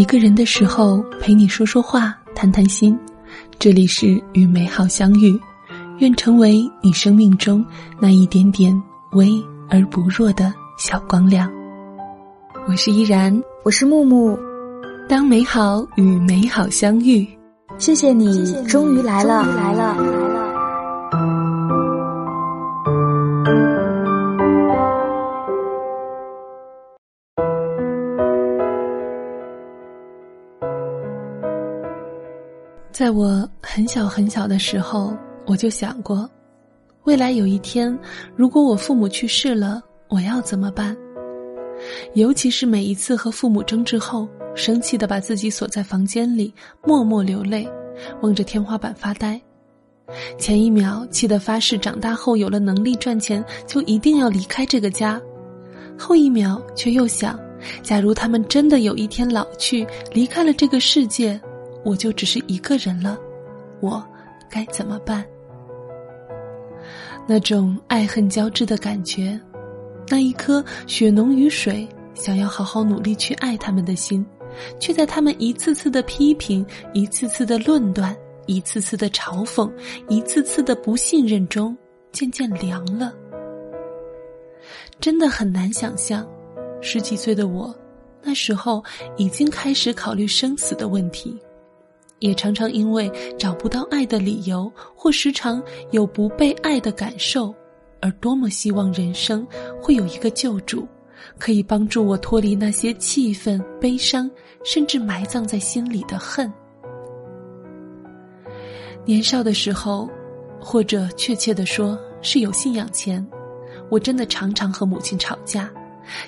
一个人的时候陪你说说话，谈谈心。这里是与美好相遇，愿成为你生命中那一点点微而不弱的小光亮。我是依然，我是木木。当美好与美好相遇，谢谢你，终于来了，来了。在我很小很小的时候，我就想过，未来有一天，如果我父母去世了，我要怎么办？尤其是每一次和父母争执后，生气的把自己锁在房间里，默默流泪，望着天花板发呆。前一秒气得发誓，长大后有了能力赚钱，就一定要离开这个家；后一秒却又想，假如他们真的有一天老去，离开了这个世界。我就只是一个人了，我该怎么办？那种爱恨交织的感觉，那一颗血浓于水、想要好好努力去爱他们的心，却在他们一次次的批评、一次次的论断、一次次的嘲讽、一次次的不信任中，渐渐凉了。真的很难想象，十几岁的我，那时候已经开始考虑生死的问题。也常常因为找不到爱的理由，或时常有不被爱的感受，而多么希望人生会有一个救主，可以帮助我脱离那些气愤、悲伤，甚至埋葬在心里的恨。年少的时候，或者确切的说是有信仰前，我真的常常和母亲吵架，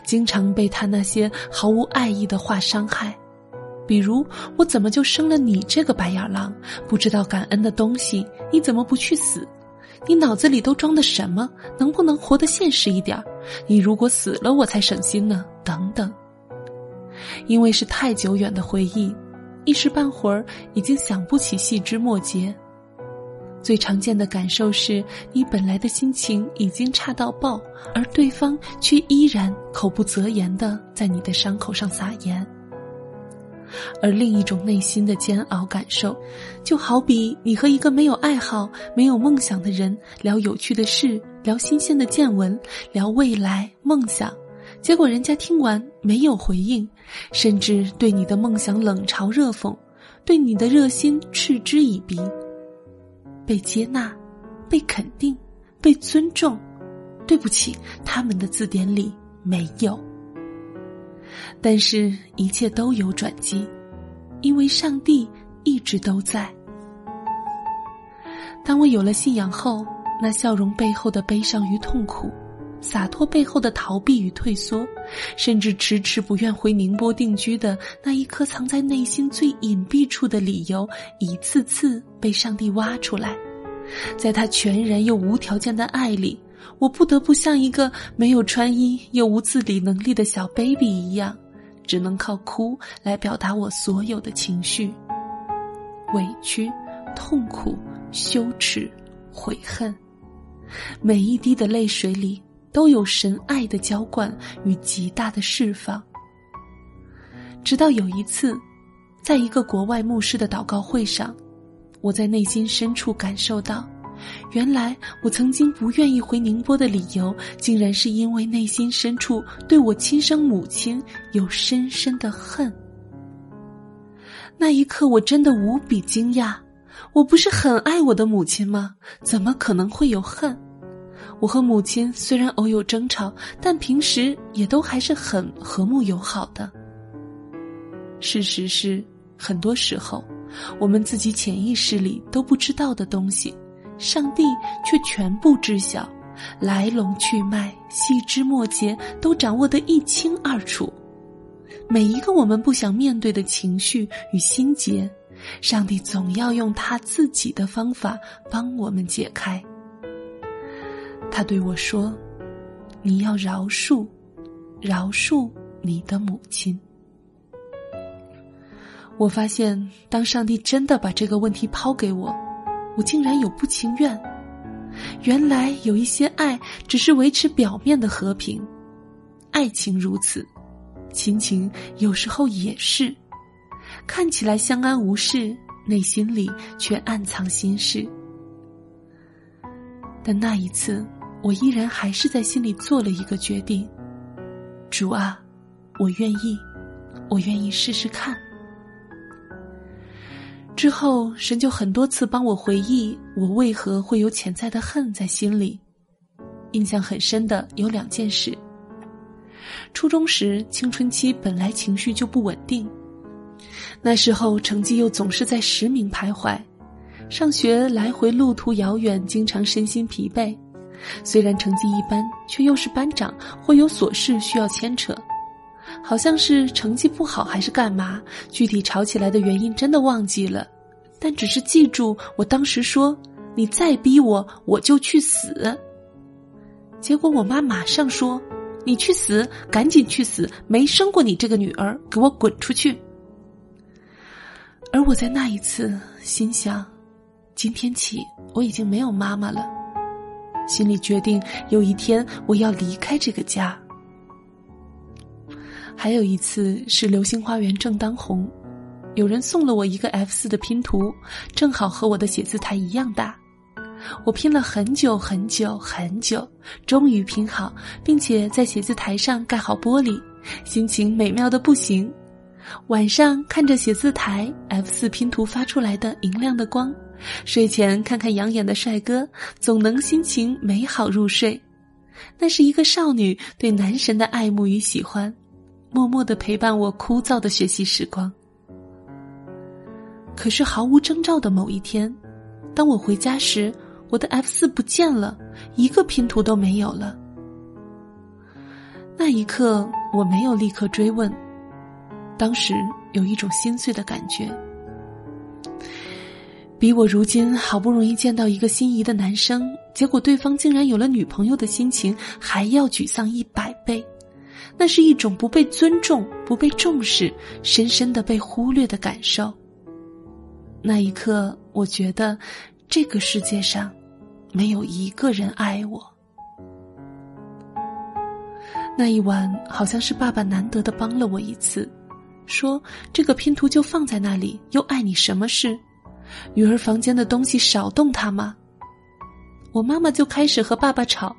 经常被他那些毫无爱意的话伤害。比如，我怎么就生了你这个白眼狼？不知道感恩的东西，你怎么不去死？你脑子里都装的什么？能不能活得现实一点？你如果死了，我才省心呢。等等。因为是太久远的回忆，一时半会儿已经想不起细枝末节。最常见的感受是你本来的心情已经差到爆，而对方却依然口不择言的在你的伤口上撒盐。而另一种内心的煎熬感受，就好比你和一个没有爱好、没有梦想的人聊有趣的事、聊新鲜的见闻、聊未来梦想，结果人家听完没有回应，甚至对你的梦想冷嘲热讽，对你的热心嗤之以鼻。被接纳、被肯定、被尊重，对不起，他们的字典里没有。但是，一切都有转机，因为上帝一直都在。当我有了信仰后，那笑容背后的悲伤与痛苦，洒脱背后的逃避与退缩，甚至迟迟不愿回宁波定居的那一颗藏在内心最隐蔽处的理由，一次次被上帝挖出来，在他全然又无条件的爱里。我不得不像一个没有穿衣又无自理能力的小 baby 一样，只能靠哭来表达我所有的情绪：委屈、痛苦、羞耻、悔恨。每一滴的泪水里都有神爱的浇灌与极大的释放。直到有一次，在一个国外牧师的祷告会上，我在内心深处感受到。原来我曾经不愿意回宁波的理由，竟然是因为内心深处对我亲生母亲有深深的恨。那一刻，我真的无比惊讶。我不是很爱我的母亲吗？怎么可能会有恨？我和母亲虽然偶有争吵，但平时也都还是很和睦友好的。事实是，很多时候，我们自己潜意识里都不知道的东西。上帝却全部知晓，来龙去脉、细枝末节都掌握得一清二楚。每一个我们不想面对的情绪与心结，上帝总要用他自己的方法帮我们解开。他对我说：“你要饶恕，饶恕你的母亲。”我发现，当上帝真的把这个问题抛给我。我竟然有不情愿，原来有一些爱只是维持表面的和平，爱情如此，亲情有时候也是。看起来相安无事，内心里却暗藏心事。但那一次，我依然还是在心里做了一个决定：主啊，我愿意，我愿意试试看。之后，神就很多次帮我回忆我为何会有潜在的恨在心里。印象很深的有两件事。初中时，青春期本来情绪就不稳定，那时候成绩又总是在十名徘徊，上学来回路途遥远，经常身心疲惫。虽然成绩一般，却又是班长，会有琐事需要牵扯。好像是成绩不好还是干嘛？具体吵起来的原因真的忘记了，但只是记住我当时说：“你再逼我，我就去死。”结果我妈马上说：“你去死，赶紧去死！没生过你这个女儿，给我滚出去！”而我在那一次心想：“今天起我已经没有妈妈了。”心里决定有一天我要离开这个家。还有一次是《流星花园》正当红，有人送了我一个 F 四的拼图，正好和我的写字台一样大。我拼了很久很久很久，终于拼好，并且在写字台上盖好玻璃，心情美妙的不行。晚上看着写字台 F 四拼图发出来的明亮的光，睡前看看养眼的帅哥，总能心情美好入睡。那是一个少女对男神的爱慕与喜欢。默默的陪伴我枯燥的学习时光。可是毫无征兆的某一天，当我回家时，我的 F 四不见了，一个拼图都没有了。那一刻，我没有立刻追问，当时有一种心碎的感觉，比我如今好不容易见到一个心仪的男生，结果对方竟然有了女朋友的心情还要沮丧一百倍。那是一种不被尊重、不被重视、深深的被忽略的感受。那一刻，我觉得这个世界上没有一个人爱我。那一晚，好像是爸爸难得的帮了我一次，说：“这个拼图就放在那里，又碍你什么事？女儿房间的东西少动它吗？”我妈妈就开始和爸爸吵，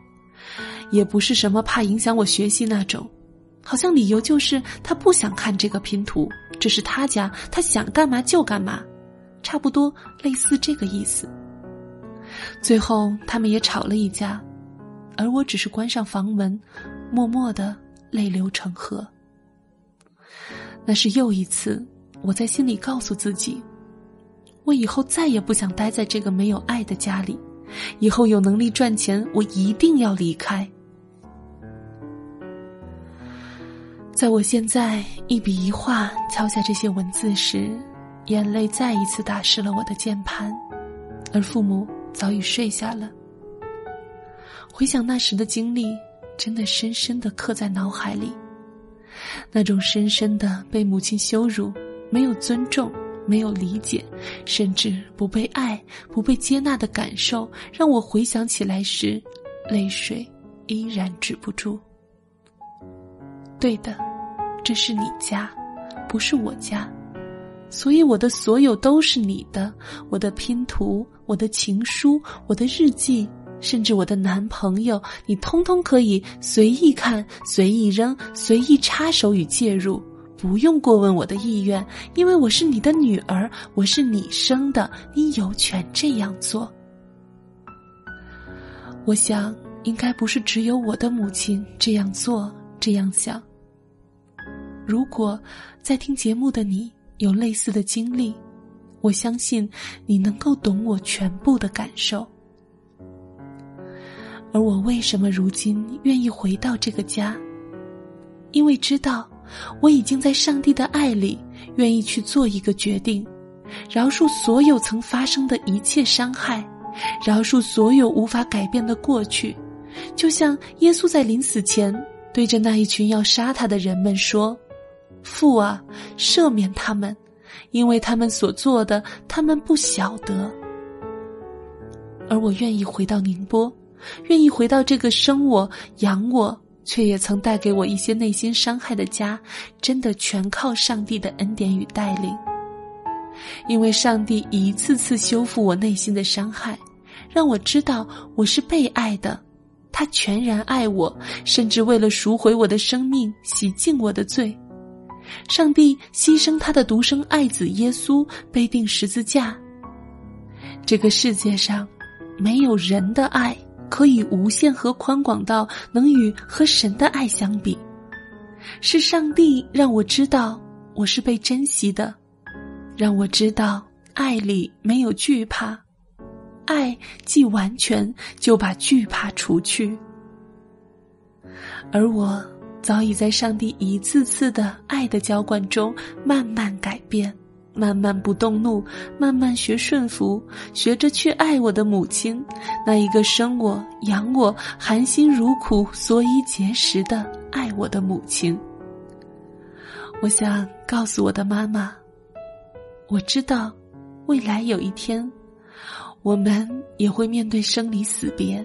也不是什么怕影响我学习那种。好像理由就是他不想看这个拼图，这是他家，他想干嘛就干嘛，差不多类似这个意思。最后他们也吵了一架，而我只是关上房门，默默的泪流成河。那是又一次，我在心里告诉自己，我以后再也不想待在这个没有爱的家里，以后有能力赚钱，我一定要离开。在我现在一笔一画敲下这些文字时，眼泪再一次打湿了我的键盘，而父母早已睡下了。回想那时的经历，真的深深的刻在脑海里。那种深深的被母亲羞辱、没有尊重、没有理解，甚至不被爱、不被接纳的感受，让我回想起来时，泪水依然止不住。对的，这是你家，不是我家，所以我的所有都是你的。我的拼图，我的情书，我的日记，甚至我的男朋友，你通通可以随意看、随意扔、随意插手与介入，不用过问我的意愿，因为我是你的女儿，我是你生的，你有权这样做。我想，应该不是只有我的母亲这样做、这样想。如果在听节目的你有类似的经历，我相信你能够懂我全部的感受。而我为什么如今愿意回到这个家？因为知道我已经在上帝的爱里，愿意去做一个决定，饶恕所有曾发生的一切伤害，饶恕所有无法改变的过去，就像耶稣在临死前对着那一群要杀他的人们说。父啊，赦免他们，因为他们所做的，他们不晓得。而我愿意回到宁波，愿意回到这个生我养我，却也曾带给我一些内心伤害的家，真的全靠上帝的恩典与带领。因为上帝一次次修复我内心的伤害，让我知道我是被爱的。他全然爱我，甚至为了赎回我的生命、洗净我的罪，上帝牺牲他的独生爱子耶稣，背定十字架。这个世界上，没有人的爱可以无限和宽广到能与和神的爱相比。是上帝让我知道我是被珍惜的，让我知道爱里没有惧怕。爱既完全，就把惧怕除去。而我早已在上帝一次次的爱的浇灌中慢慢改变，慢慢不动怒，慢慢学顺服，学着去爱我的母亲，那一个生我养我、含辛茹苦、所以结识的爱我的母亲。我想告诉我的妈妈，我知道，未来有一天。我们也会面对生离死别，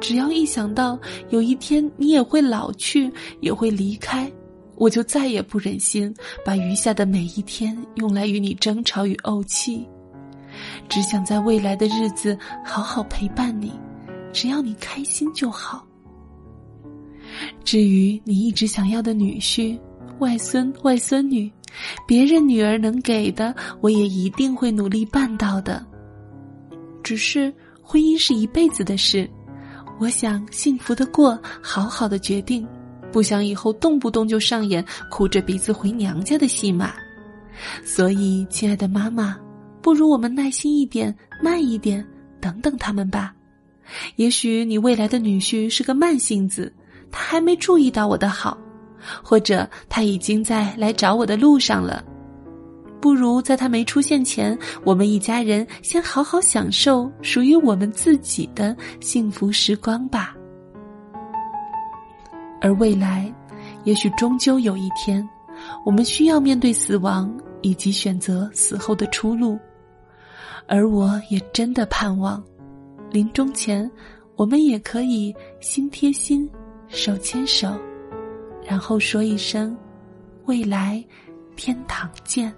只要一想到有一天你也会老去，也会离开，我就再也不忍心把余下的每一天用来与你争吵与怄气，只想在未来的日子好好陪伴你，只要你开心就好。至于你一直想要的女婿、外孙、外孙女，别人女儿能给的，我也一定会努力办到的。只是婚姻是一辈子的事，我想幸福的过，好好的决定，不想以后动不动就上演哭着鼻子回娘家的戏码。所以，亲爱的妈妈，不如我们耐心一点，慢一点，等等他们吧。也许你未来的女婿是个慢性子，他还没注意到我的好，或者他已经在来找我的路上了。不如在他没出现前，我们一家人先好好享受属于我们自己的幸福时光吧。而未来，也许终究有一天，我们需要面对死亡以及选择死后的出路。而我也真的盼望，临终前，我们也可以心贴心，手牵手，然后说一声：“未来，天堂见。”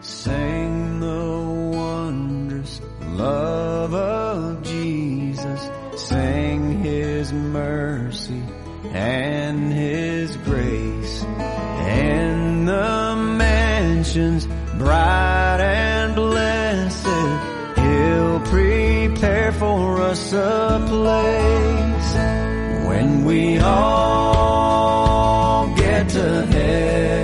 Sing the wondrous love of Jesus. Sing his mercy and his grace. In the mansions bright and blessed, he'll prepare for us a place when we all get to heaven.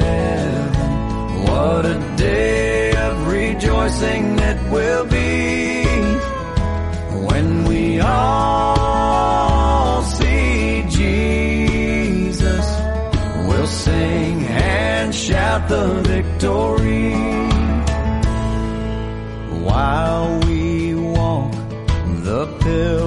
Rejoicing it will be when we all see Jesus. We'll sing and shout the victory while we walk the pilgrim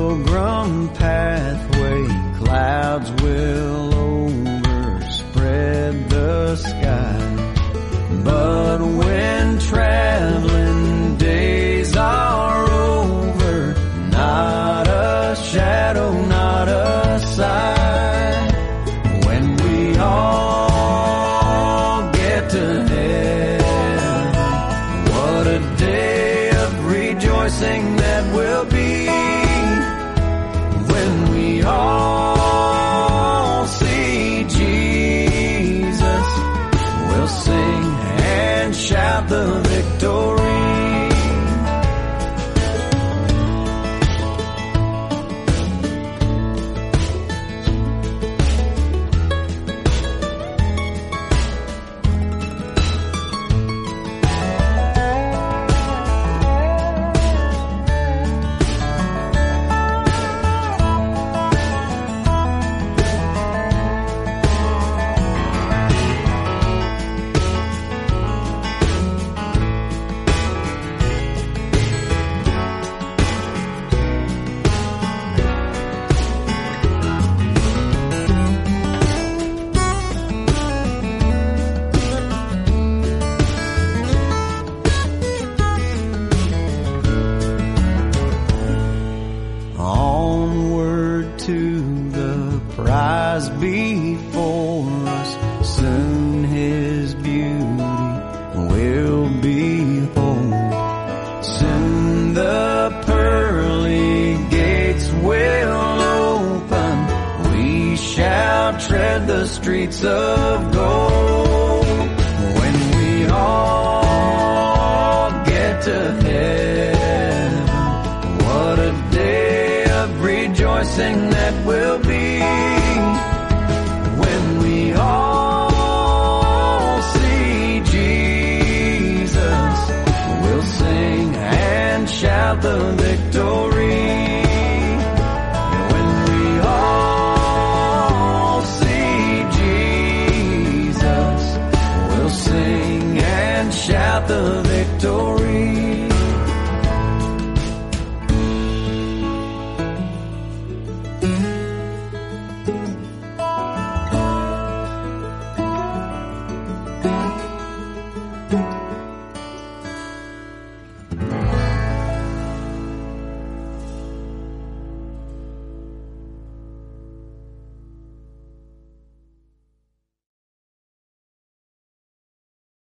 rejoicing that will be. When we all see Jesus, we'll sing and shout the victory. When we all see Jesus, we'll sing and shout the victory.